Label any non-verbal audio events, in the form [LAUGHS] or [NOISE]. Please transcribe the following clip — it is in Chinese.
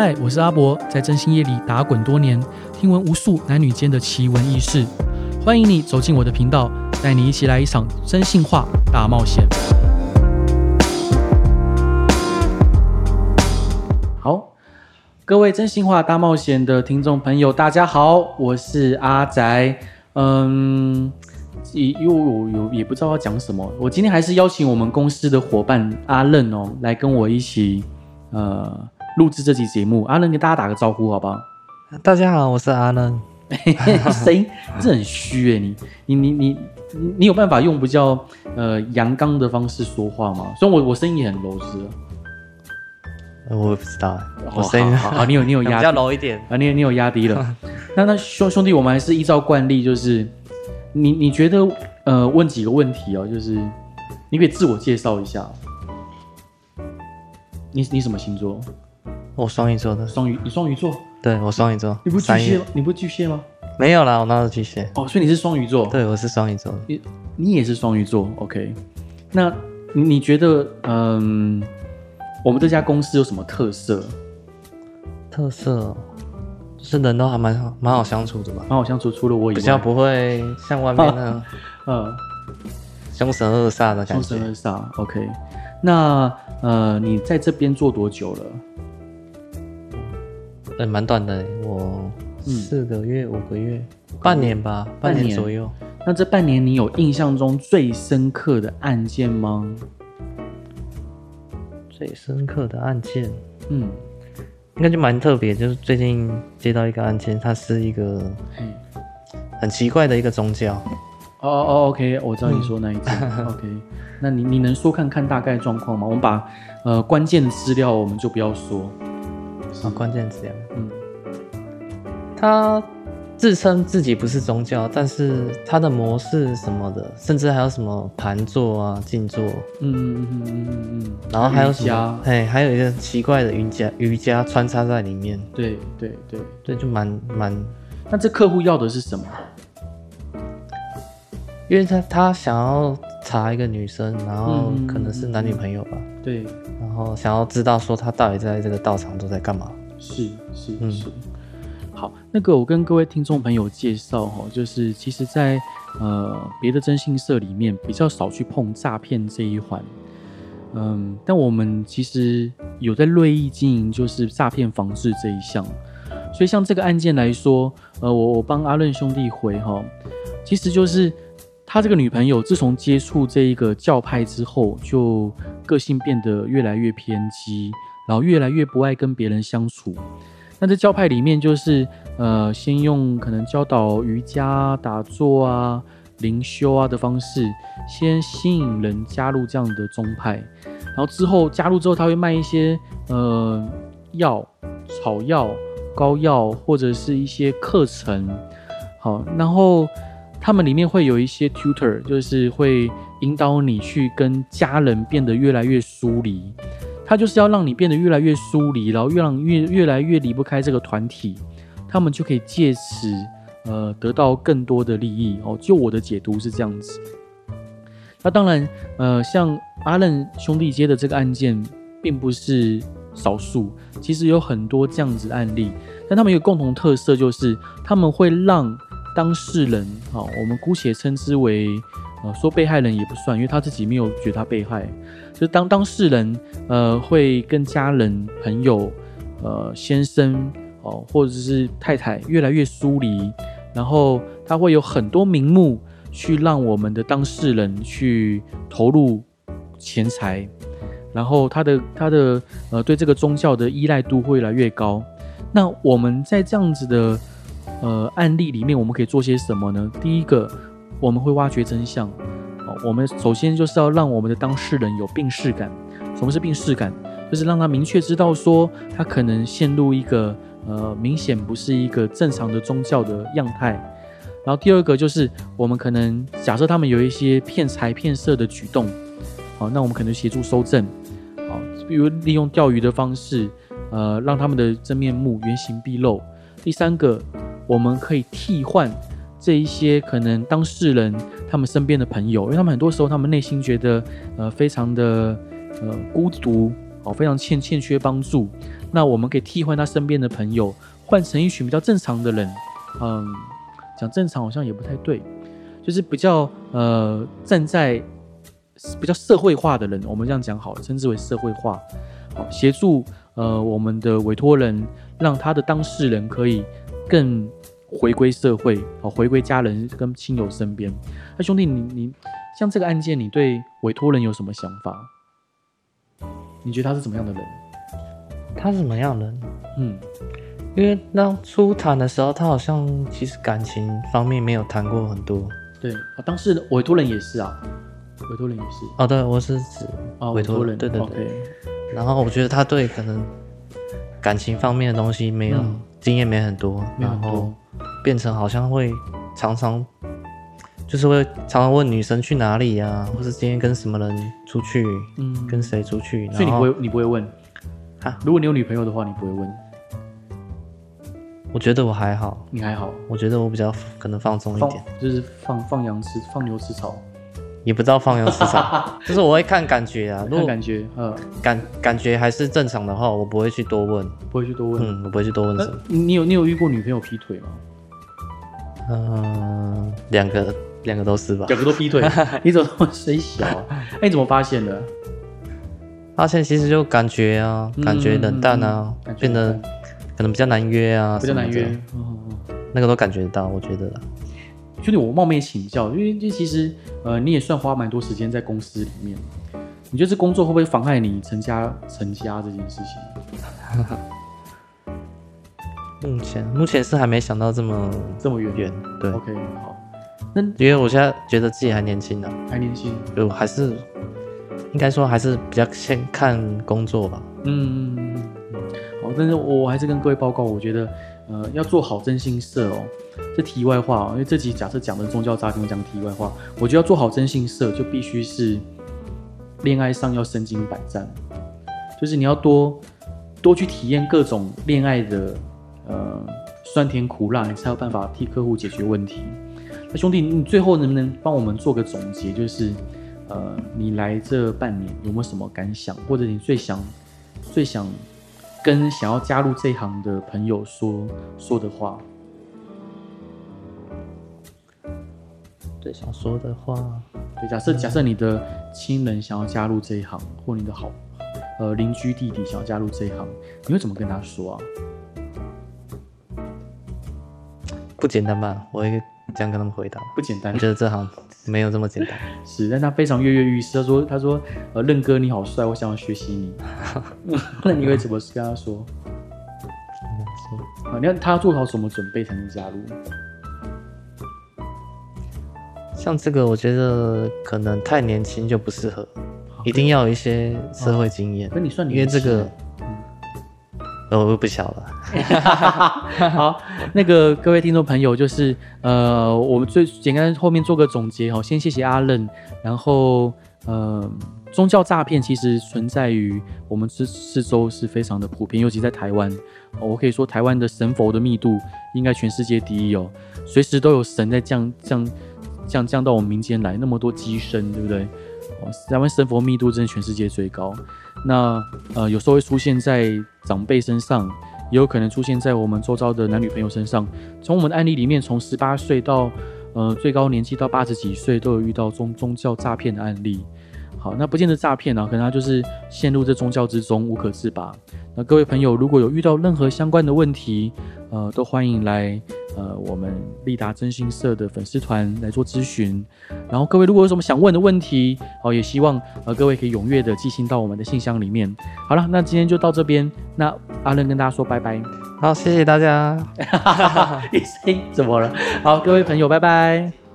嗨，我是阿博，在真心夜里打滚多年，听闻无数男女间的奇闻异事。欢迎你走进我的频道，带你一起来一场真心话大冒险。好，各位真心话大冒险的听众朋友，大家好，我是阿宅。嗯，又有有也不知道要讲什么，我今天还是邀请我们公司的伙伴阿任哦，来跟我一起呃。录制这期节目，阿任跟大家打个招呼，好不好？大家好，我是阿任。[LAUGHS] 声音这很虚哎，你你你你你有办法用比较呃阳刚的方式说话吗？虽然我我声音也很柔，是。我也不知道，我声音好，好，你有你有 [LAUGHS] 压低，比较柔一点啊，你你有压低了。[LAUGHS] 那那兄兄弟，我们还是依照惯例，就是你你觉得呃问几个问题哦，就是你可以自我介绍一下。你你什么星座？我双鱼座的，双鱼，你双鱼座？对，我双鱼座。你不巨蟹吗？你不巨蟹吗？没有啦，我哪有巨蟹？哦，所以你是双鱼座？对，我是双鱼座。你你也是双鱼座，OK？那你觉得，嗯，我们这家公司有什么特色？特色就是人都还蛮好，蛮好相处的吧？蛮好相处，除了我以外，比较不会像外面那样，[LAUGHS] 嗯，凶神恶煞的感觉。凶神恶煞，OK？那呃，你在这边做多久了？对，蛮短的，我四个月、嗯、五个月、半年吧，半年左右。那这半年你有印象中最深刻的案件吗？最深刻的案件，嗯，应该就蛮特别，就是最近接到一个案件，它是一个很奇怪的一个宗教。哦哦，OK，我知道你说那一件。嗯、[LAUGHS] OK，那你你能说看看大概状况吗？我们把呃关键资料我们就不要说。啊，关键词呀，嗯，他自称自己不是宗教，但是他的模式什么的，甚至还有什么盘坐啊、静坐，嗯嗯嗯嗯嗯嗯，然后还有什么？哎，还有一个奇怪的瑜伽瑜伽穿插在里面，对对对对，就蛮蛮。那这客户要的是什么？因为他他想要查一个女生，然后可能是男女朋友吧，嗯、对。然后想要知道说他到底在这个道场都在干嘛？是是是，是、嗯。好，那个我跟各位听众朋友介绍哈，就是其实在呃别的征信社里面比较少去碰诈骗这一环，嗯，但我们其实有在锐意经营就是诈骗防治这一项，所以像这个案件来说，呃，我我帮阿润兄弟回哈，其实就是。他这个女朋友自从接触这一个教派之后，就个性变得越来越偏激，然后越来越不爱跟别人相处。那这教派里面就是，呃，先用可能教导瑜伽、打坐啊、灵修啊的方式，先吸引人加入这样的宗派，然后之后加入之后，他会卖一些呃药、草药、膏药或者是一些课程，好，然后。他们里面会有一些 tutor，就是会引导你去跟家人变得越来越疏离。他就是要让你变得越来越疏离，然后越让越越来越离不开这个团体，他们就可以借此呃得到更多的利益哦。就我的解读是这样子。那当然，呃，像阿任兄弟接的这个案件，并不是少数，其实有很多这样子案例。但他们有共同特色，就是他们会让。当事人，好，我们姑且称之为，呃，说被害人也不算，因为他自己没有觉得他被害。就是当当事人，呃，会跟家人、朋友、呃，先生，哦，或者是太太越来越疏离，然后他会有很多名目去让我们的当事人去投入钱财，然后他的他的呃对这个宗教的依赖度会越来越高。那我们在这样子的。呃，案例里面我们可以做些什么呢？第一个，我们会挖掘真相。哦，我们首先就是要让我们的当事人有病视感。什么是病视感？就是让他明确知道说他可能陷入一个呃明显不是一个正常的宗教的样态。然后第二个就是我们可能假设他们有一些骗财骗色的举动，好，那我们可能协助搜证。好，比如利用钓鱼的方式，呃，让他们的真面目原形毕露。第三个。我们可以替换这一些可能当事人他们身边的朋友，因为他们很多时候他们内心觉得呃非常的呃孤独哦，非常欠欠缺帮助。那我们可以替换他身边的朋友，换成一群比较正常的人。嗯，讲正常好像也不太对，就是比较呃站在比较社会化的人，我们这样讲好了，称之为社会化，好协助呃我们的委托人，让他的当事人可以更回归社会，好回归家人跟亲友身边。那兄弟，你你像这个案件，你对委托人有什么想法？你觉得他是怎么样的人？他是什么样的人？嗯。因为当初谈的时候，他好像其实感情方面没有谈过很多。对啊，当时委托人也是啊，委托人也是。哦，对，我是指啊委托人，对对对。然后我觉得他对可能感情方面的东西没有、嗯、经验没很多，然后变成好像会常常就是会常常问女生去哪里呀、啊，或是今天跟什么人出去，嗯，跟谁出去。所以你不会你不会问啊？如果你有女朋友的话，你不会问。我觉得我还好，你还好。我觉得我比较可能放松一点，就是放放羊吃，放牛吃草，也不知道放羊吃草，[LAUGHS] 就是我会看感觉啊。看感觉，嗯，感感觉还是正常的话，我不会去多问，不会去多问。嗯，我不会去多问什么。你有你有遇过女朋友劈腿吗？嗯，两个两个都是吧。两个都劈腿，你怎么那么衰小？[LAUGHS] 哎，你怎么发现的？发现其实就感觉啊，感觉冷淡啊，变得。可能比较难约啊，比较难约，嗯，那个都感觉得到，我觉得。兄弟，我冒昧请教，因为这其实，呃，你也算花蛮多时间在公司里面，你觉得这工作会不会妨害你成家成家这件事情？[LAUGHS] 目前目前是还没想到这么这么远远，对。OK，好。那因为我现在觉得自己还年轻呢，还年轻，就还是应该说还是比较先看工作吧。嗯嗯嗯。好但是我还是跟各位报告，我觉得，呃，要做好征信社哦。这题外话哦，因为这集假设讲的宗教诈骗，讲题外话，我觉得要做好征信社，就必须是恋爱上要身经百战，就是你要多多去体验各种恋爱的呃酸甜苦辣，你才有办法替客户解决问题。那兄弟，你最后能不能帮我们做个总结？就是呃，你来这半年有没有什么感想，或者你最想最想。跟想要加入这一行的朋友说说的话，最想说的话，对，假设假设你的亲人想要加入这一行，或你的好呃邻居弟弟想要加入这一行，你会怎么跟他说啊？不简单吧？我会这样跟他们回答。不简单，我觉得这行没有这么简单。[LAUGHS] 是，但他非常跃跃欲试。他说：“他说，呃，任哥你好帅，我想要学习你。[LAUGHS] ”那你会怎么跟他说？啊，你看他要做好什么准备才能加入？像这个，我觉得可能太年轻就不适合，一定要有一些社会经验。那、哦、你算你因为这个。我又不小了。[LAUGHS] 好，那个各位听众朋友，就是呃，我们最简单后面做个总结哈。先谢谢阿任，然后呃，宗教诈骗其实存在于我们这四周是非常的普遍，尤其在台湾。我可以说，台湾的神佛的密度应该全世界第一哦，随时都有神在降降降降到我们民间来，那么多乩身，对不对？哦台湾神佛密度真的全世界最高。那呃，有时候会出现在长辈身上，也有可能出现在我们周遭的男女朋友身上。从我们的案例里面，从十八岁到呃最高年纪到八十几岁，都有遇到宗宗教诈骗的案例。好，那不见得诈骗啊，可能他就是陷入这宗教之中无可自拔。那各位朋友，如果有遇到任何相关的问题，呃，都欢迎来。呃，我们利达征信社的粉丝团来做咨询，然后各位如果有什么想问的问题，好，也希望呃各位可以踊跃的寄信到我们的信箱里面。好了，那今天就到这边，那阿任跟大家说拜拜。好，谢谢大家。[LAUGHS] 你声音怎么了？好，各位朋友，拜拜。